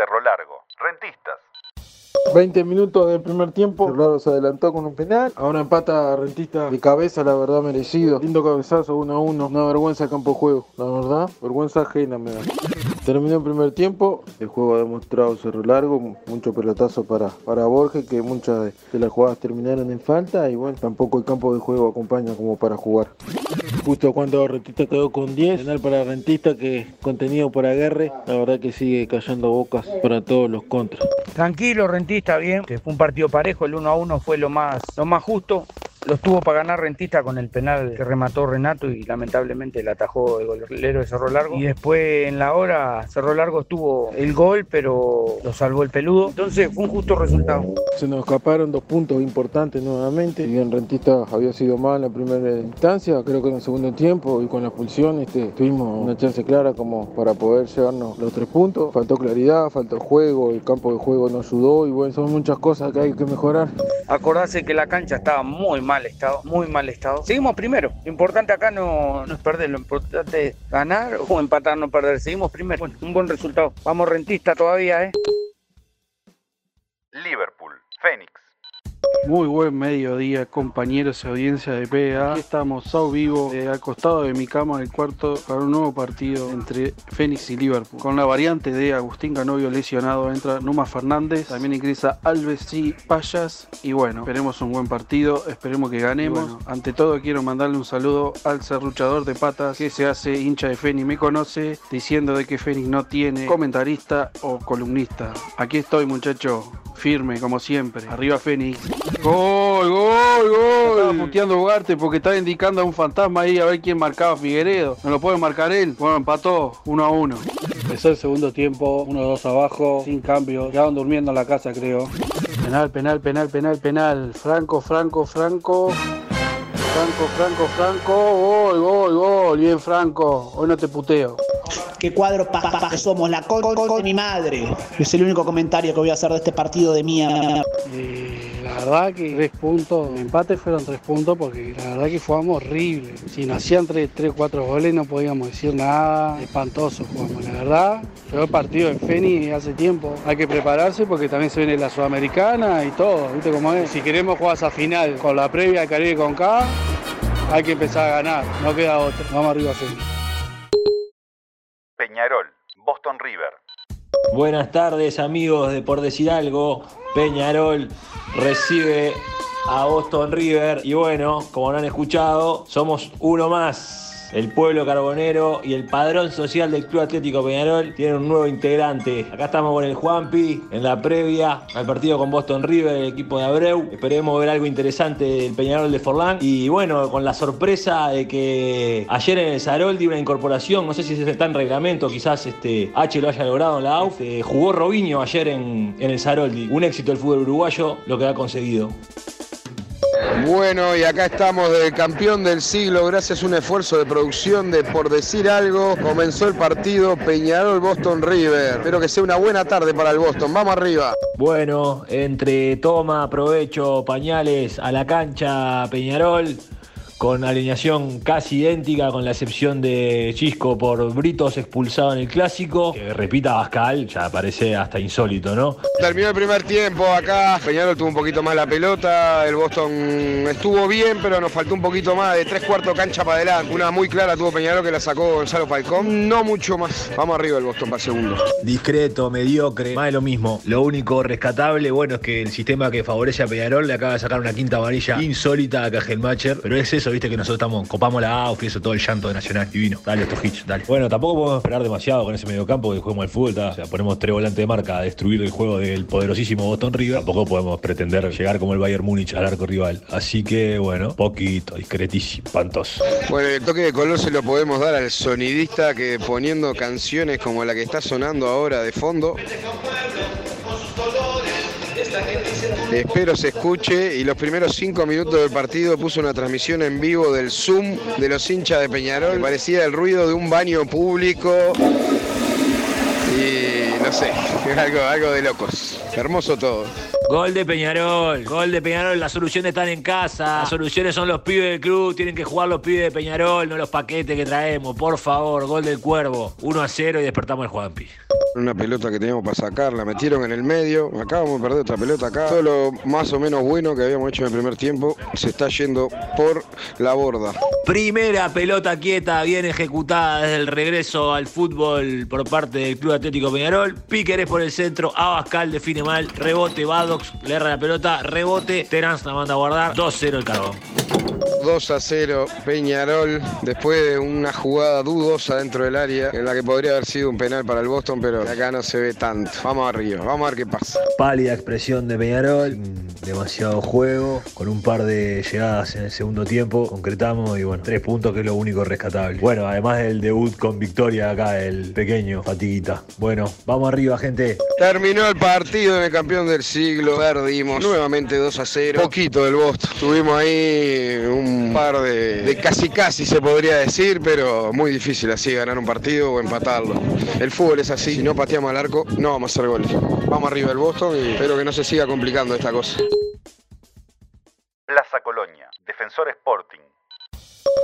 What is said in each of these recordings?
Cerro Largo. Rentistas. 20 minutos del primer tiempo, Cerrado se adelantó con un penal. Ahora empata Rentista de cabeza, la verdad merecido. Lindo cabezazo 1 a 1. Una vergüenza de campo de juego, la verdad. Vergüenza ajena me da. Terminó el primer tiempo, el juego ha demostrado cerro largo, mucho pelotazo para, para Borges, que muchas de, de las jugadas terminaron en falta y bueno, tampoco el campo de juego acompaña como para jugar. Justo cuando Rentista quedó con 10, penal para Rentista que contenido por Aguerre, la verdad que sigue cayendo bocas para todos los contras. Tranquilo, Rentista, bien. Que fue un partido parejo, el 1 a 1 fue lo más, lo más justo. Lo tuvo para ganar Rentista con el penal que remató Renato y lamentablemente le atajó el golero de Cerro Largo. Y después en la hora Cerro Largo tuvo el gol, pero lo salvó el peludo. Entonces fue un justo resultado. Se nos escaparon dos puntos importantes nuevamente. Si bien Rentista había sido mal en la primera instancia, creo que en el segundo tiempo y con la expulsión este, tuvimos una chance clara como para poder llevarnos los tres puntos. Faltó claridad, faltó juego, el campo de juego no ayudó y bueno, son muchas cosas que hay que mejorar. Acordarse que la cancha estaba muy mal estado, muy mal estado. Seguimos primero. Lo importante acá no, no es perder, lo importante es ganar o empatar, no perder. Seguimos primero. Un buen resultado. Vamos rentista todavía, ¿eh? Liverpool. Fénix. Muy buen mediodía, compañeros y audiencia de PA. Estamos, Sao Vivo, eh, al costado de mi cama del cuarto para un nuevo partido entre Fénix y Liverpool. Con la variante de Agustín Canovio lesionado, entra Numa Fernández, también ingresa Alves y Payas. Y bueno, esperemos un buen partido, esperemos que ganemos. Bueno, ante todo, quiero mandarle un saludo al serruchador de patas que se hace hincha de Fénix, me conoce diciendo de que Fénix no tiene comentarista o columnista. Aquí estoy, muchacho, firme como siempre. Arriba Fénix. Gol, gol, gol. Estaba puteando Ugarte porque estaba indicando a un fantasma ahí a ver quién marcaba a Figueredo. No lo puede marcar él. Bueno, empató 1 a 1. Empezó el segundo tiempo, 1-2 abajo, sin cambio. Quedaban durmiendo en la casa, creo. Penal, penal, penal, penal, penal. Franco, Franco, Franco. Franco, Franco, Franco. Gol, gol, gol. Bien, Franco. Hoy no te puteo. Qué cuadro pa, pa, somos, la con, con, con de mi madre. Es el único comentario que voy a hacer de este partido de mía. Eh, la verdad que tres puntos, empate fueron tres puntos porque la verdad que jugamos horrible. Si nos hacían tres, tres, cuatro goles no podíamos decir nada, espantoso jugamos. La verdad, fue el partido de Feni hace tiempo. Hay que prepararse porque también se viene la Sudamericana y todo, ¿viste cómo es? Si queremos jugar esa final con la previa de Caribe con K, hay que empezar a ganar, no queda otra. Vamos arriba, Feni. Buenas tardes amigos de Por Decir Algo. Peñarol recibe a Boston River y bueno, como lo han escuchado, somos uno más. El pueblo carbonero y el padrón social del Club Atlético Peñarol tienen un nuevo integrante. Acá estamos con el Juanpi en la previa al partido con Boston River, el equipo de Abreu. Esperemos ver algo interesante del Peñarol de Forlán. Y bueno, con la sorpresa de que ayer en el Zaroldi una incorporación, no sé si está en reglamento, quizás este H lo haya logrado en la AUF. Eh, jugó Robinho ayer en, en el Zaroldi. Un éxito del fútbol uruguayo, lo que ha conseguido. Bueno, y acá estamos del campeón del siglo, gracias a un esfuerzo de producción de Por Decir Algo, comenzó el partido Peñarol-Boston River. Espero que sea una buena tarde para el Boston. Vamos arriba. Bueno, entre toma, provecho, pañales a la cancha Peñarol con alineación casi idéntica, con la excepción de Chisco por Britos expulsado en el clásico. Que repita Bascal, ya parece hasta insólito, ¿no? Terminó el primer tiempo acá, Peñarol tuvo un poquito más la pelota, el Boston estuvo bien, pero nos faltó un poquito más, de tres cuartos cancha para adelante. Una muy clara tuvo Peñarol que la sacó Gonzalo Falcón, no mucho más. Vamos arriba el Boston para segundo. Discreto, mediocre, más de lo mismo. Lo único rescatable, bueno, es que el sistema que favorece a Peñarol le acaba de sacar una quinta amarilla insólita a Cajelmacher, pero es eso, viste que nosotros estamos, copamos la AUF y eso todo el llanto de Nacional divino. Dale estos hits, dale. Bueno, tampoco podemos esperar demasiado con ese mediocampo que juguemos al fútbol, ¿tá? o sea, ponemos tres volantes de marca a destruir el juego del poderosísimo Boston River. Tampoco podemos pretender llegar como el Bayern Múnich al arco rival. Así que, bueno, poquito, discretísimo, pantoso. Bueno, el toque de color se lo podemos dar al sonidista que poniendo canciones como la que está sonando ahora de fondo. Espero se escuche y los primeros cinco minutos del partido puso una transmisión en vivo del Zoom de los hinchas de Peñarol. Parecía el ruido de un baño público y no sé, algo, algo de locos. Hermoso todo. Gol de Peñarol, gol de Peñarol, las soluciones están en casa, las soluciones son los pibes del club, tienen que jugar los pibes de Peñarol, no los paquetes que traemos, por favor, gol del cuervo, 1 a 0 y despertamos el Juanpi. Una pelota que teníamos para sacar, la metieron en el medio. Acabamos de perder otra pelota acá. Todo lo más o menos bueno que habíamos hecho en el primer tiempo se está yendo por la borda. Primera pelota quieta, bien ejecutada desde el regreso al fútbol por parte del Club Atlético Peñarol. Píqueres por el centro, Abascal define mal, rebote, Badox le erra la pelota, rebote, Terans la manda a guardar, 2-0 el cargo. 2 a 0 Peñarol después de una jugada dudosa dentro del área en la que podría haber sido un penal para el Boston, pero acá no se ve tanto. Vamos arriba, vamos a ver qué pasa. Pálida expresión de Peñarol, demasiado juego, con un par de llegadas en el segundo tiempo, concretamos y bueno, tres puntos que es lo único rescatable. Bueno, además del debut con victoria acá, el pequeño Fatiguita. Bueno, vamos arriba gente. Terminó el partido en el campeón del siglo, perdimos nuevamente 2 a 0. Poquito del Boston, tuvimos ahí un par de, de casi casi se podría decir, pero muy difícil así ganar un partido o empatarlo. El fútbol es así, si no pateamos al arco no vamos a hacer goles. Vamos arriba del Boston y espero que no se siga complicando esta cosa. Plaza Colonia, Defensor Sporting.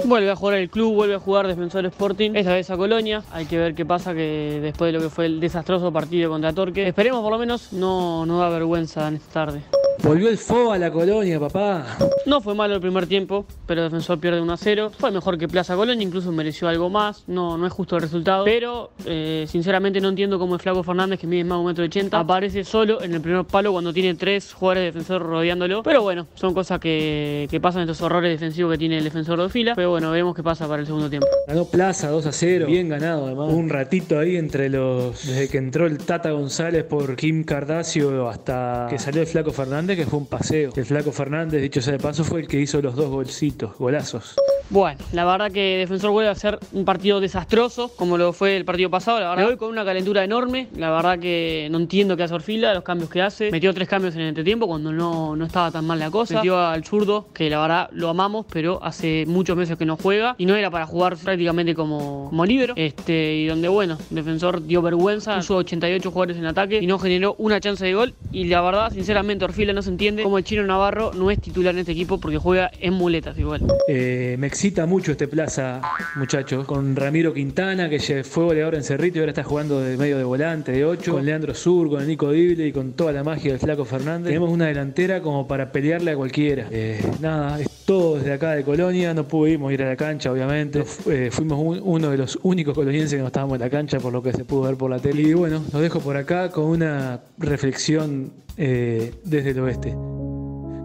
Vuelve a jugar el club, vuelve a jugar Defensor Sporting, esta vez a Colonia. Hay que ver qué pasa que después de lo que fue el desastroso partido contra Torque. Esperemos por lo menos no, no da vergüenza en esta tarde. Volvió el FO a la colonia, papá. No fue malo el primer tiempo, pero Defensor pierde 1 a 0. Fue mejor que Plaza Colonia, incluso mereció algo más. No, no es justo el resultado. Pero eh, sinceramente no entiendo cómo el Flaco Fernández, que mide más de 1,80m, aparece solo en el primer palo cuando tiene tres jugadores de defensor rodeándolo. Pero bueno, son cosas que, que pasan estos horrores defensivos que tiene el defensor de fila. Pero bueno, veremos qué pasa para el segundo tiempo. Ganó Plaza 2 a 0. Bien ganado, además. Un ratito ahí entre los. Desde que entró el Tata González por Kim Cardasio hasta que salió el Flaco Fernández, que fue un paseo. El Flaco Fernández, dicho sea de paso, fue el que hizo los dos golcitos, golazos. Bueno, la verdad que Defensor vuelve a ser un partido desastroso, como lo fue el partido pasado. La verdad, me voy con una calentura enorme. La verdad que no entiendo qué hace Orfila, los cambios que hace. Metió tres cambios en el entretiempo cuando no, no estaba tan mal la cosa. Metió al zurdo, que la verdad lo amamos, pero hace muchos meses que no juega. Y no era para jugar prácticamente como, como libero. Este, y donde, bueno, Defensor dio vergüenza. Puso 88 jugadores en ataque y no generó una chance de gol. Y la verdad, sinceramente, Orfila no se entiende cómo el chino Navarro no es titular en este equipo porque juega en muletas igual. Eh, me excita mucho este plaza, muchachos. Con Ramiro Quintana, que fue goleador en Cerrito y ahora está jugando de medio de volante, de 8. Con Leandro Sur, con el Nico Dible y con toda la magia del Flaco Fernández. Tenemos una delantera como para pelearle a cualquiera. Eh, nada, es todo desde acá de Colonia. No pudimos ir a la cancha, obviamente. Eh, fuimos un- uno de los únicos colonienses que no estábamos en la cancha, por lo que se pudo ver por la tele. Y bueno, los dejo por acá con una reflexión eh, desde el oeste.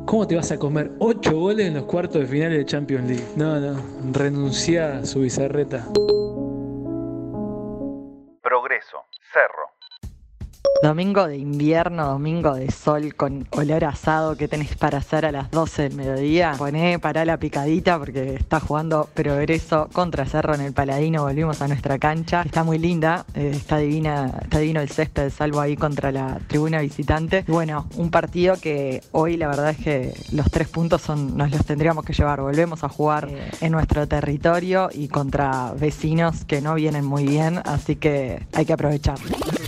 ¿Cómo te vas a comer 8 goles en los cuartos de final de Champions League? No, no, renuncia a su bizarreta. Domingo de invierno, domingo de sol con olor asado que tenés para hacer a las 12 del mediodía. Poné para la picadita porque está jugando Progreso contra Cerro en el Paladino. Volvimos a nuestra cancha. Está muy linda, eh, está divina, está divino el césped, salvo ahí contra la tribuna visitante. Y bueno, un partido que hoy la verdad es que los tres puntos son, nos los tendríamos que llevar. Volvemos a jugar eh, en nuestro territorio y contra vecinos que no vienen muy bien, así que hay que aprovechar.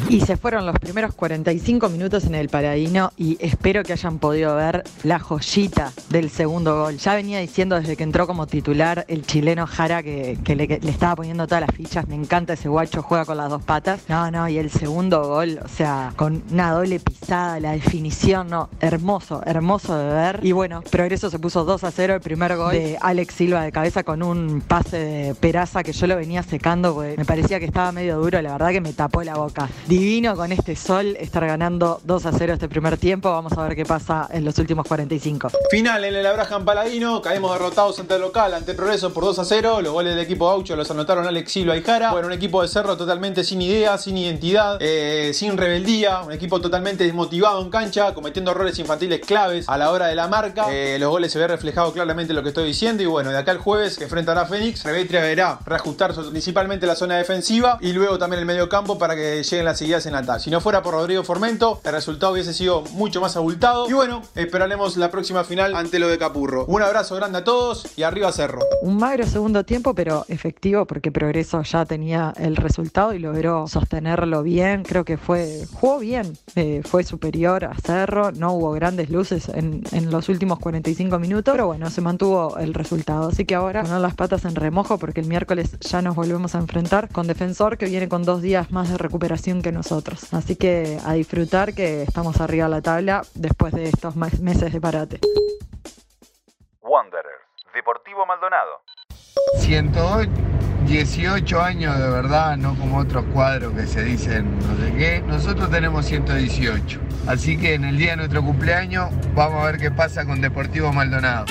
Y se fueron los primeros 45 minutos en el Paladino y espero que hayan podido ver la joyita del segundo gol. Ya venía diciendo desde que entró como titular el chileno Jara que, que le, que le estaba poniendo todas las fichas. Me encanta ese guacho, juega con las dos patas. No, no, y el segundo gol, o sea, con una doble pisada, la definición, no, hermoso, hermoso de ver. Y bueno, Progreso se puso 2 a 0 el primer gol de Alex Silva de cabeza con un pase de Peraza que yo lo venía secando porque me parecía que estaba medio duro, la verdad que me tapó la boca. Divino con este sol estar ganando 2 a 0 este primer tiempo. Vamos a ver qué pasa en los últimos 45. Final en el Abraham Paladino, caemos derrotados ante el local, ante Progreso por 2 a 0. Los goles del equipo Gaucho los anotaron Alex Silva y Jara. Bueno, un equipo de Cerro totalmente sin idea, sin identidad, eh, sin rebeldía. Un equipo totalmente desmotivado en cancha, cometiendo errores infantiles claves a la hora de la marca. Eh, los goles se ve reflejado claramente lo que estoy diciendo. Y bueno, de acá el jueves que enfrentará a Fénix, Revetria deberá reajustar principalmente la zona defensiva y luego también el medio campo para que lleguen las en. Si no fuera por Rodrigo Formento, el resultado hubiese sido mucho más abultado. Y bueno, esperaremos la próxima final ante lo de Capurro. Un abrazo grande a todos y arriba Cerro. Un magro segundo tiempo, pero efectivo porque Progreso ya tenía el resultado y logró sostenerlo bien. Creo que fue, jugó bien, eh, fue superior a Cerro. No hubo grandes luces en, en los últimos 45 minutos, pero bueno, se mantuvo el resultado. Así que ahora poner las patas en remojo porque el miércoles ya nos volvemos a enfrentar con Defensor que viene con dos días más de recuperación que nosotros. Así que a disfrutar que estamos arriba de la tabla después de estos meses de parate. Wanderers, Deportivo Maldonado. 118 años de verdad, no como otros cuadros que se dicen no sé qué. Nosotros tenemos 118. Así que en el día de nuestro cumpleaños vamos a ver qué pasa con Deportivo Maldonado.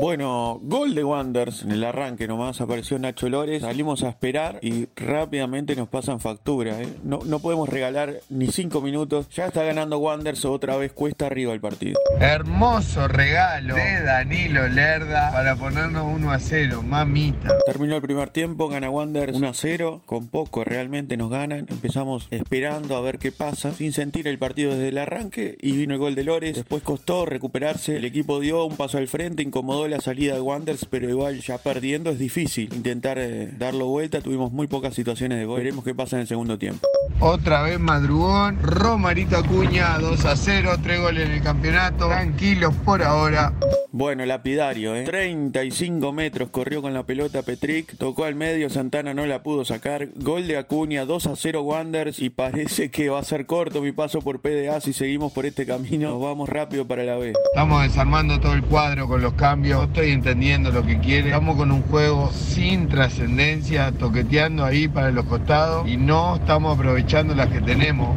Bueno, gol de Wanders en el arranque nomás apareció Nacho Lores. Salimos a esperar y rápidamente nos pasan factura. ¿eh? No, no podemos regalar ni cinco minutos. Ya está ganando Wanders otra vez cuesta arriba el partido. Hermoso regalo de Danilo Lerda para ponernos 1 a 0. Mamita. Terminó el primer tiempo, gana Wanders 1 a 0. Con poco realmente nos ganan. Empezamos esperando a ver qué pasa, sin sentir el partido desde el arranque. Y vino el gol de Lores. Después costó recuperarse. El equipo dio un paso al frente, incomodó la salida de Wanders, pero igual ya perdiendo es difícil intentar eh, darlo vuelta. Tuvimos muy pocas situaciones de gol. Veremos qué pasa en el segundo tiempo. Otra vez madrugón. Romarito Acuña 2 a 0. Tres goles en el campeonato. Tranquilos por ahora. Bueno, lapidario, ¿eh? 35 metros corrió con la pelota Petric, tocó al medio, Santana no la pudo sacar. Gol de Acuña, 2 a 0 Wanders y parece que va a ser corto mi paso por PDA si seguimos por este camino. Nos vamos rápido para la B. Estamos desarmando todo el cuadro con los cambios. No estoy entendiendo lo que quiere. Estamos con un juego sin trascendencia, toqueteando ahí para los costados y no estamos aprovechando las que tenemos.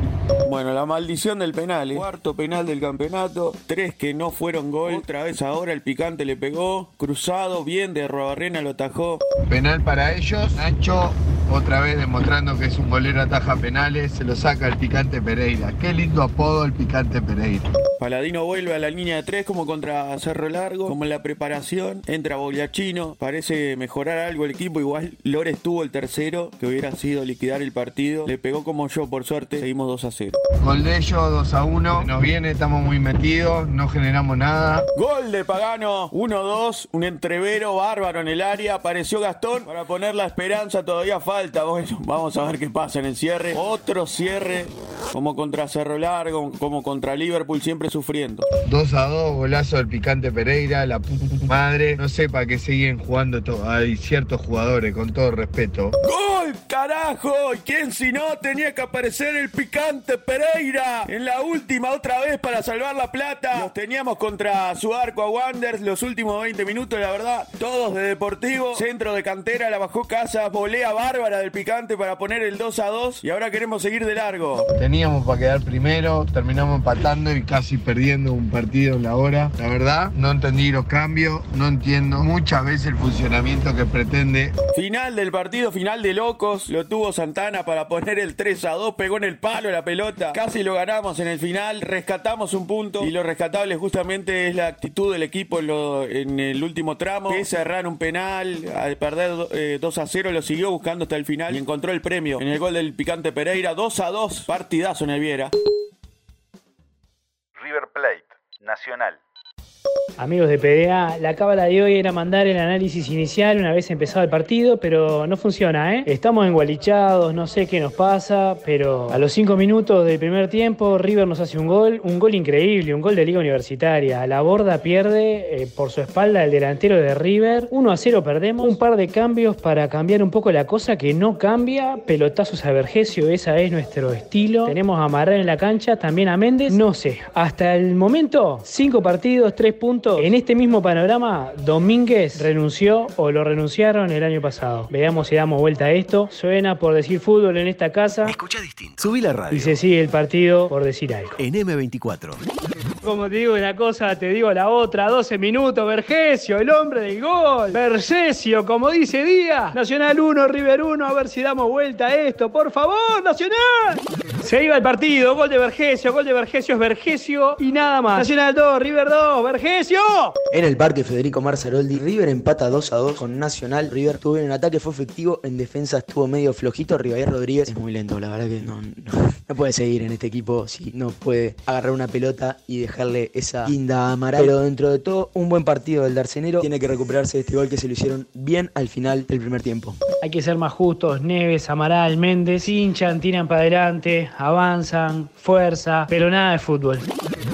Bueno, la maldición del penal, ¿eh? cuarto penal del campeonato, tres que no fueron gol, otra vez ahora el picante le pegó, cruzado, bien de Robarrena lo atajó. Penal para ellos, Nacho otra vez demostrando que es un golero ataja penales, se lo saca el picante Pereira. Qué lindo apodo el picante Pereira. Paladino vuelve a la línea de tres como contra Cerro Largo, como en la preparación, entra Bogliachino, parece mejorar algo el equipo, igual Lores tuvo el tercero, que hubiera sido liquidar el partido, le pegó como yo por suerte, seguimos 2 a 0. Gol de ellos 2 a 1, nos viene, estamos muy metidos, no generamos nada. Gol de Pagano, 1-2, un entrevero bárbaro en el área, apareció Gastón para poner la esperanza, todavía falta, bueno, vamos a ver qué pasa en el cierre. Otro cierre, como contra Cerro Largo, como contra Liverpool, siempre sufriendo. 2 a 2, golazo del picante Pereira, la madre, no sé para qué siguen jugando hay ciertos jugadores, con todo respeto. ¡Gol, carajo! ¿Quién si no tenía que aparecer el picante Pereira? En la última otra vez para salvar la plata. Los teníamos contra su arco a Wanders los últimos 20 minutos, la verdad. Todos de Deportivo, centro de cantera, la bajó casa, volea bárbara del picante para poner el 2 a 2 y ahora queremos seguir de largo. Teníamos para quedar primero, terminamos empatando y casi perdiendo un partido en la hora. La verdad, no entendí los cambios, no entiendo muchas veces el funcionamiento que pretende. Final del partido, final de locos, lo tuvo Santana para poner el 3 a 2, pegó en el palo la pelota, casi lo ganamos en el final, rescatamos un punto y lo rescatable justamente es la actitud del equipo en, el último tramo, que cerrar un penal, al perder 2 eh, a 0 lo siguió buscando hasta el final y encontró el premio en el gol del picante Pereira, 2 a 2, partidazo en el Viera. Nacional. Amigos de PDA, la cábala de hoy era mandar el análisis inicial una vez empezado el partido, pero no funciona, ¿eh? Estamos engualichados, no sé qué nos pasa, pero a los cinco minutos del primer tiempo River nos hace un gol, un gol increíble, un gol de Liga Universitaria. La borda pierde eh, por su espalda el delantero de River, 1 a 0 perdemos, un par de cambios para cambiar un poco la cosa que no cambia, pelotazos a Vergesio, esa es nuestro estilo. Tenemos a Marrán en la cancha, también a Méndez, no sé, hasta el momento, cinco partidos, tres puntos. En este mismo panorama, Domínguez renunció o lo renunciaron el año pasado. Veamos si damos vuelta a esto. Suena por decir fútbol en esta casa. Escucha distinto. Subí la radio. Y se sigue el partido por decir algo. En M24. Como te digo una cosa, te digo la otra. 12 minutos, Vergesio, el hombre del gol. Vergesio, como dice Díaz. Nacional 1, River 1. A ver si damos vuelta a esto. Por favor, Nacional. Se iba el partido. Gol de Vergesio. Gol de Vergesio es Vergesio y nada más. Nacional 2, River 2. Vergesio. En el parque Federico Marzaroldi, River empata 2 a 2 con Nacional. River tuvo en ataque, fue efectivo. En defensa estuvo medio flojito. River Rodríguez es muy lento, la verdad que no, no, puede seguir en este equipo si no puede agarrar una pelota y dejarle esa guinda a Pero dentro de todo, un buen partido del Darcenero. Tiene que recuperarse de este gol que se lo hicieron bien al final del primer tiempo. Hay que ser más justos. Neves, Amaral, Méndez, hinchan, tiran para adelante, avanzan, fuerza, pero nada de fútbol.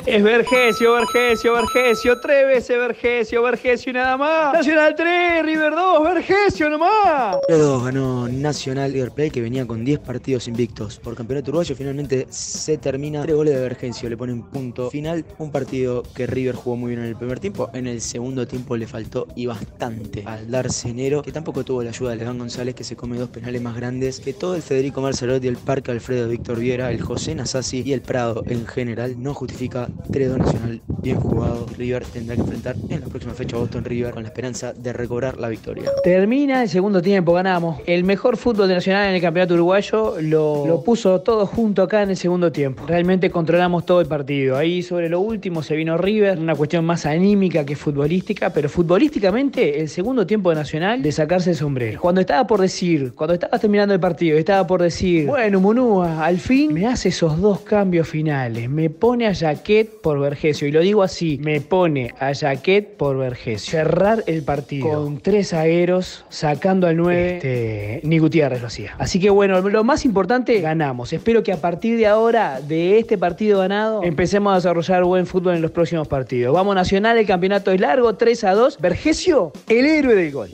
Es Vergesio, Vergesio, Vergesio, tres veces Vergesio, Vergesio y nada más. Nacional 3, River 2, Vergesio nomás. 3-2 ganó Nacional River Plate que venía con 10 partidos invictos. Por campeonato uruguayo finalmente se termina. Tres goles de Vergencio le ponen punto final. Un partido que River jugó muy bien en el primer tiempo. En el segundo tiempo le faltó y bastante al darse enero, que tampoco tuvo la ayuda de Levan González que se come dos penales más grandes que todo el Federico Marcelotti, el Parque Alfredo Víctor Viera, el José Nasasi y el Prado en general. No justifica 3-2 Nacional bien jugado. River tendrá que enfrentar en la próxima fecha a Boston River con la esperanza de recobrar la victoria. Termina el segundo tiempo, ganamos. El mejor fútbol de Nacional en el campeonato uruguayo lo, lo puso todo junto acá en el segundo tiempo. Realmente controlamos todo el partido. Ahí sobre lo último se vino River, una cuestión más anímica que futbolística, pero futbolísticamente el segundo tiempo de Nacional de sacarse el sombrero. Cuando estaba por decir, cuando estaba terminando el partido, estaba por decir, bueno, Munúa, al fin me hace esos dos cambios finales. Me pone a Jaquet por Vergesio, y lo digo así, me pone a Jaquet por Vergesio. Cerrar el partido con tres zagueros, sacando al 9, este, ni Gutiérrez lo hacía. Así que bueno, lo más importante, ganamos. Espero que a partir de ahora, de este partido ganado, empecemos a desarrollar buen fútbol en los próximos partidos. Vamos Nacional, el campeonato es largo, 3 a 2. Vergesio, el héroe del gol.